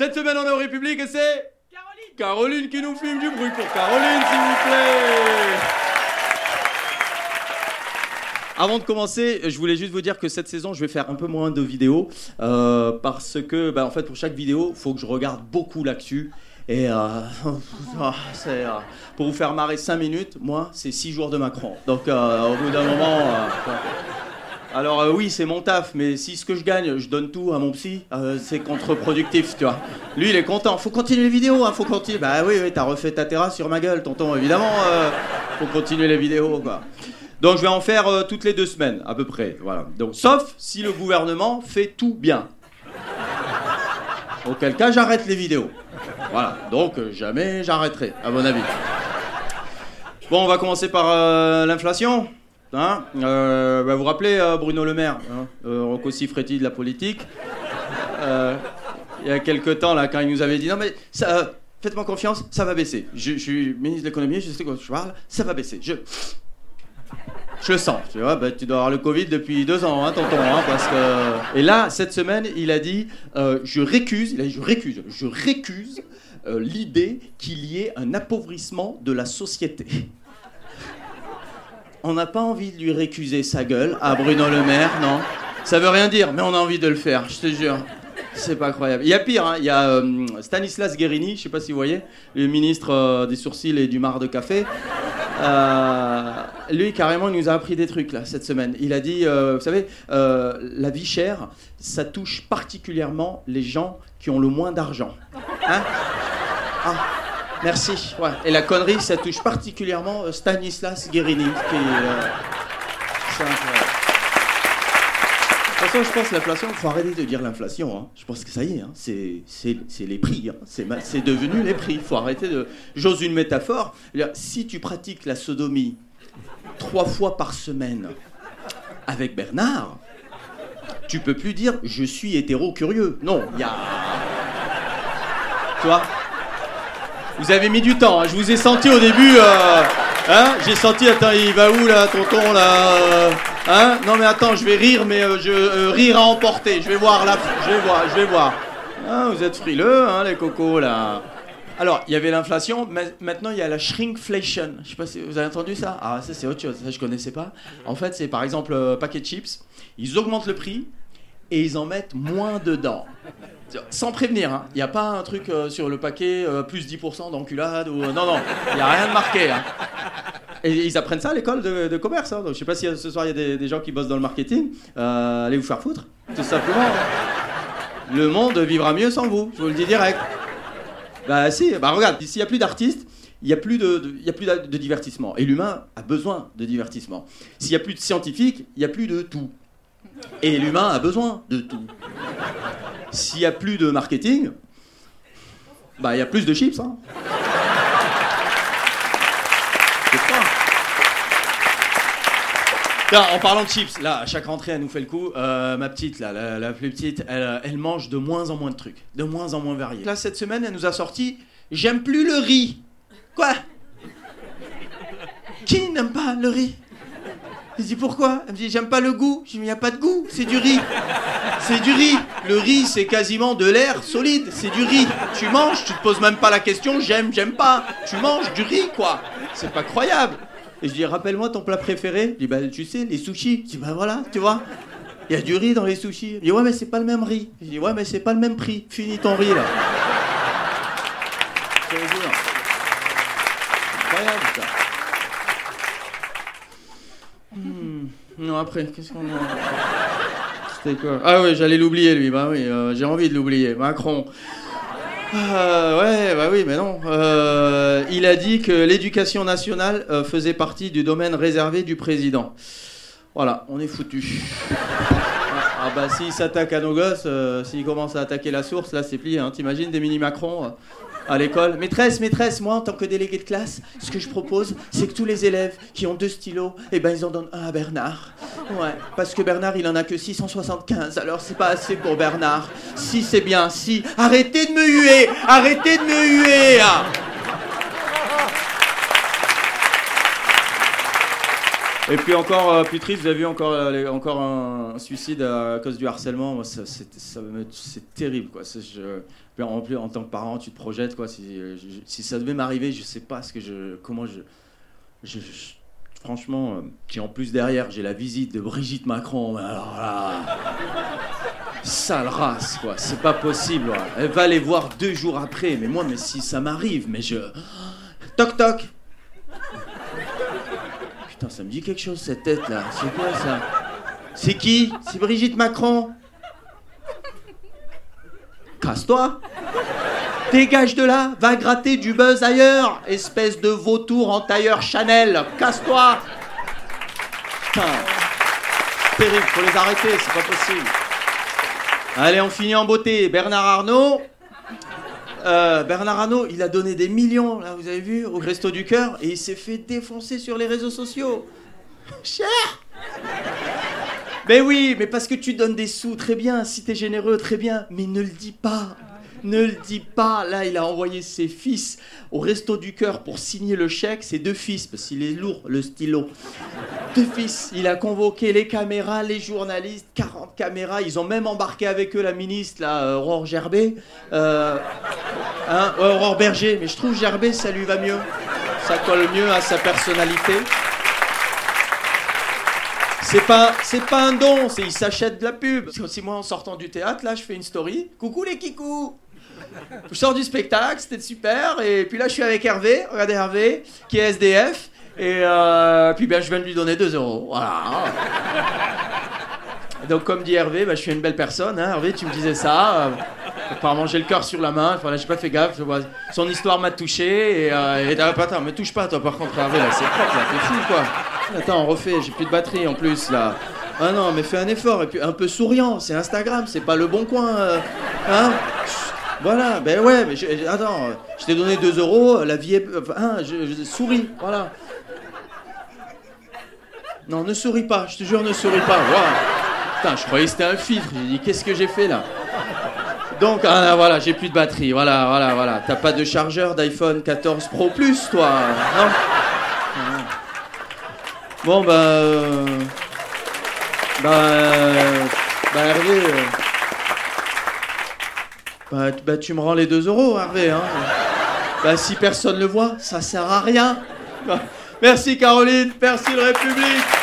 Cette semaine, on est au République et c'est. Caroline Caroline qui nous filme du bruit pour Caroline, s'il vous plaît avant de commencer, je voulais juste vous dire que cette saison, je vais faire un peu moins de vidéos euh, parce que, bah, en fait, pour chaque vidéo, il faut que je regarde beaucoup l'actu. Et euh, ah, euh, pour vous faire marrer 5 minutes, moi, c'est 6 jours de Macron. Donc, au bout d'un moment. Alors, oui, c'est mon taf, mais si ce que je gagne, je donne tout à mon psy, c'est contre-productif, tu vois. Lui, il est content. Faut continuer les vidéos, hein, faut continuer. Bah oui, oui, t'as refait ta terrasse sur ma gueule, tonton, évidemment. faut continuer les vidéos, quoi. Donc je vais en faire euh, toutes les deux semaines, à peu près. Voilà. Donc, sauf si le gouvernement fait tout bien. Auquel cas, j'arrête les vidéos. Voilà. Donc, euh, jamais j'arrêterai, à mon avis. Bon, on va commencer par euh, l'inflation. Hein bah, vous vous rappelez Bruno Le Maire, hein Siffretti de la politique Il y a quelques temps, là, quand il nous avait dit Non, mais faites-moi confiance, ça va baisser. Je, suis ministre de l'économie, je sais quoi je parle, ça va baisser. Je, je le sens. Tu vois, bah, tu dois avoir le Covid depuis deux ans, hein, tonton. Hein. Et là, cette semaine, il a dit euh, Je récuse, il a dit Je récuse, je récuse euh, l'idée qu'il y ait un appauvrissement de la société. On n'a pas envie de lui récuser sa gueule à Bruno Le Maire, non Ça veut rien dire, mais on a envie de le faire, je te jure. C'est pas incroyable. Il y a pire, hein. il y a euh, Stanislas Guérini, je sais pas si vous voyez, le ministre des sourcils et du mar de café. Euh, lui, carrément, il nous a appris des trucs là cette semaine. Il a dit, euh, vous savez, euh, la vie chère, ça touche particulièrement les gens qui ont le moins d'argent. Hein? Ah, merci. Et la connerie, ça touche particulièrement Stanislas Guérini, qui c'est de toute façon, je pense l'inflation, il faut arrêter de dire l'inflation. Hein. Je pense que ça y est, hein. c'est les prix. Hein. C'est devenu les prix. Il faut arrêter de. J'ose une métaphore. Si tu pratiques la sodomie trois fois par semaine avec Bernard, tu peux plus dire je suis hétéro curieux. Non, il y a. Tu vois? Vous avez mis du temps. Je vous ai senti au début. Euh, hein J'ai senti. Attends, il va où là, tonton là euh, Hein Non mais attends, je vais rire, mais euh, je rire à emporter. Je vais voir là, je vais voir, je vais voir. Ah, vous êtes frileux, hein, les cocos là. Alors, il y avait l'inflation, maintenant il y a la shrinkflation. Je sais pas si vous avez entendu ça? Ah, ça c'est autre chose, ça je connaissais pas. En fait, c'est par exemple paquet de chips. Ils augmentent le prix et ils en mettent moins dedans. Sans prévenir, hein. il n'y a pas un truc sur le paquet plus 10% d'enculade ou. non, non, il n'y a rien de marqué. Hein. Et ils apprennent ça à l'école de, commerce. Hein. Donc, je sais pas si ce soir il y a des, gens qui bossent dans le marketing. Euh, allez vous faire foutre, tout simplement. Le monde vivra mieux sans vous, je vous le dis direct. Bah si, bah regarde, s'il n'y a plus d'artistes, il n'y a plus, de, a plus de, divertissement. Et l'humain a besoin de divertissement. S'il n'y a plus de scientifiques, il n'y a plus de tout. Et l'humain a besoin de tout. S'il n'y a plus de marketing, bah il y a plus de chips. Hein. en parlant de chips, là, à chaque rentrée, elle nous fait le coup. Euh, ma petite, la, plus petite, elle, mange de moins en moins de trucs, de moins en moins variés. Là, cette semaine, elle nous a sorti J'aime plus le riz. Quoi? Qui n'aime pas le riz? Je dis pourquoi? Elle me dit J'aime pas le goût. Je dis Mais il n'y a pas de goût, c'est du riz. C'est du riz. Le riz, c'est quasiment de l'air solide. C'est du riz. Tu manges, tu te poses même pas la question J'aime, j'aime pas. Tu manges du riz, quoi. C'est pas croyable. Et je dis, rappelle-moi ton plat préféré. Je dis, bah, tu sais, les sushis. Je dis, bah voilà, tu vois. Il y a du riz dans les sushis. Il dit, ouais, mais c'est pas le même riz. Je dis, ouais, mais c'est pas le même prix. Finis ton riz, là. Incroyable, ça. Après, qu'est-ce qu'on a C'était quoi Ah oui, j'allais l'oublier, lui. Bah oui, euh, j'ai envie de l'oublier. Macron. Euh, ouais, bah oui, mais non. Euh, il a dit que l'éducation nationale faisait partie du domaine réservé du président. Voilà, on est foutu. Ah bah s'il s'attaque à nos gosses, s'il commence à attaquer la source, là c'est plié. Hein. T'imagines des mini Macron à l'école. Maîtresse, maîtresse, moi en tant que délégué de classe, ce que je propose, c'est que tous les élèves qui ont deux stylos, eh ben ils en donnent un à Bernard. Ouais, parce que Bernard il en a que 675, alors c'est pas assez pour Bernard. Si c'est bien, si. Arrêtez de me huer Arrêtez de me huer Et puis encore euh, plus triste, vous avez vu encore, euh, encore un, suicide à cause du harcèlement. Ça, c'est, terrible, quoi. Puis en plus, en tant que parent, tu te projettes, quoi. Si, euh, si ça devait m'arriver, je sais pas ce que je, comment je, franchement, puis en plus derrière, j'ai la visite de Brigitte Macron. sale race, quoi. C'est pas possible. Elle va les voir deux jours après. Mais moi, mais si ça m'arrive, mais je, toc toc. Putain, ça me dit quelque chose cette tête là. C'est quoi ça? C'est qui? C'est Brigitte Macron Casse-toi Dégage de là, va gratter du buzz ailleurs, espèce de vautour en tailleur Chanel. Casse-toi Putain, terrible, faut les arrêter, c'est pas possible. Allez, on finit en beauté. Bernard Arnault. Euh, Bernard Arnault, il a donné des millions, là, vous avez vu, au Resto du Cœur, et il s'est fait défoncer sur les réseaux sociaux. Cher Mais oui, mais parce que tu donnes des sous, très bien, si t'es généreux, très bien, mais ne le dis pas. Ne le dis pas. Là, il a envoyé ses fils au Resto du Cœur pour signer le chèque. Ses deux fils, parce qu'il est lourd, le stylo. Fils. Il a convoqué les caméras, les journalistes, 40 caméras. Ils ont même embarqué avec eux la ministre, là, euh, Aurore Gerbet. Euh, hein, Aurore Berger. Mais je trouve Gerbet, ça lui va mieux. Ça colle mieux à sa personnalité. C'est pas, c'est pas un don, c'est il s'achète de la pub. Si moi en sortant du théâtre, là, je fais une story. Coucou les kikous Je sors du spectacle, c'était super. Et puis là, je suis avec Hervé. Regardez Hervé, qui est SDF. Et euh, puis ben, je viens de lui donner 2 euros. Voilà. Donc comme dit Hervé, bah, je suis une belle personne. Hein. Hervé, tu me disais ça. euh, apparemment, j'ai le cœur sur la main. Enfin, là, j'ai pas fait gaffe. Son histoire m'a touché. Et, euh, et t'as- attends, me touche pas, toi, par contre, Hervé, là, c'est fou, quoi. Attends, on refait. J'ai plus de batterie en plus, là. Ah non, mais fais un effort. Et puis un peu souriant. C'est Instagram, c'est pas le bon coin. euh, hein voilà, ben ouais, mais je- attends, je t'ai donné 2 euros, la vie est. enfin, hein, je, je- souris, voilà. Non, ne souris pas, je te jure, ne souris pas. Voilà. Putain, je croyais que c'était un filtre. J'ai dit, qu'est-ce que j'ai fait là? Donc, ah, voilà, j'ai plus de batterie. Voilà, voilà, voilà. T'as pas de chargeur d'iPhone 14 Pro Plus, toi Non? Bon, bah. euh, Bah. euh, Hervé. euh, Bah, bah, tu me rends les 2 euros, Hervé. Hein. Bah, si personne le voit, ça sert à rien. Merci, Caroline. Merci, le République.